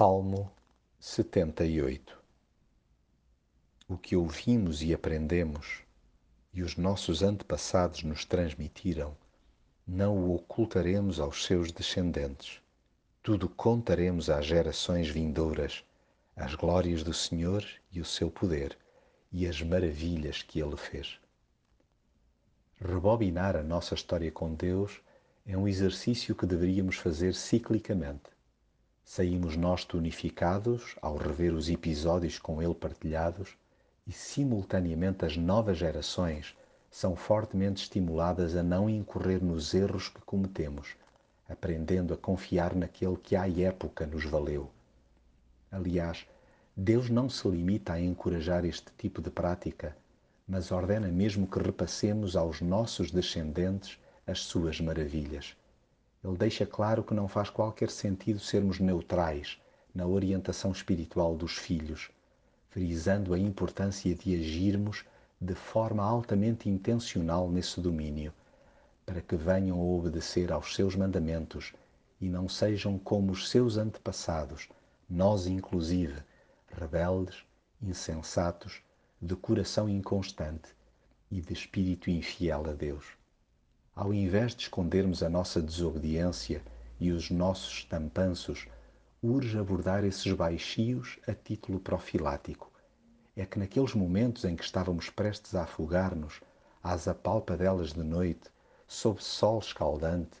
Salmo 78 O que ouvimos e aprendemos, e os nossos antepassados nos transmitiram, não o ocultaremos aos seus descendentes. Tudo contaremos às gerações vindouras, as glórias do Senhor e o seu poder, e as maravilhas que ele fez. Rebobinar a nossa história com Deus é um exercício que deveríamos fazer ciclicamente Saímos nós tonificados ao rever os episódios com ele partilhados e, simultaneamente, as novas gerações são fortemente estimuladas a não incorrer nos erros que cometemos, aprendendo a confiar naquele que à época nos valeu. Aliás, Deus não se limita a encorajar este tipo de prática, mas ordena mesmo que repassemos aos nossos descendentes as suas maravilhas. Ele deixa claro que não faz qualquer sentido sermos neutrais na orientação espiritual dos filhos, frisando a importância de agirmos de forma altamente intencional nesse domínio, para que venham a obedecer aos seus mandamentos e não sejam como os seus antepassados, nós inclusive, rebeldes, insensatos, de coração inconstante e de espírito infiel a Deus ao invés de escondermos a nossa desobediência e os nossos tampanços, urge abordar esses baixios a título profilático. É que naqueles momentos em que estávamos prestes a afogar-nos, às apalpadelas de noite, sob sol escaldante,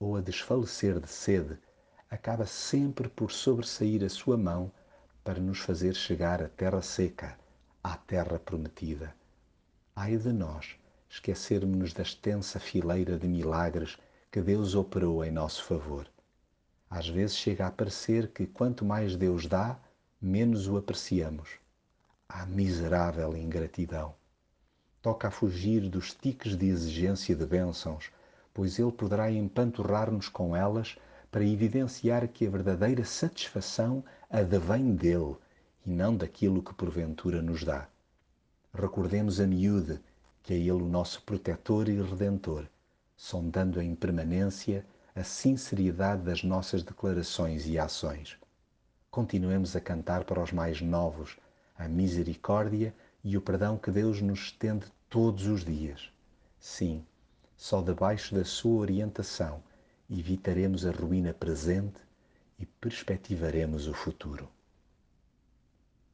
ou a desfalecer de sede, acaba sempre por sobressair a sua mão para nos fazer chegar à terra seca, à terra prometida. Ai de nós! Esquecermos-nos da extensa fileira de milagres que Deus operou em nosso favor. Às vezes chega a parecer que quanto mais Deus dá, menos o apreciamos. A miserável ingratidão. Toca a fugir dos tiques de exigência de bênçãos, pois Ele poderá empanturrar-nos com elas para evidenciar que a verdadeira satisfação advém dele e não daquilo que porventura nos dá. Recordemos a miúde que é Ele o nosso protetor e redentor, sondando em permanência a sinceridade das nossas declarações e ações. Continuemos a cantar para os mais novos a misericórdia e o perdão que Deus nos estende todos os dias. Sim, só debaixo da sua orientação evitaremos a ruína presente e perspectivaremos o futuro.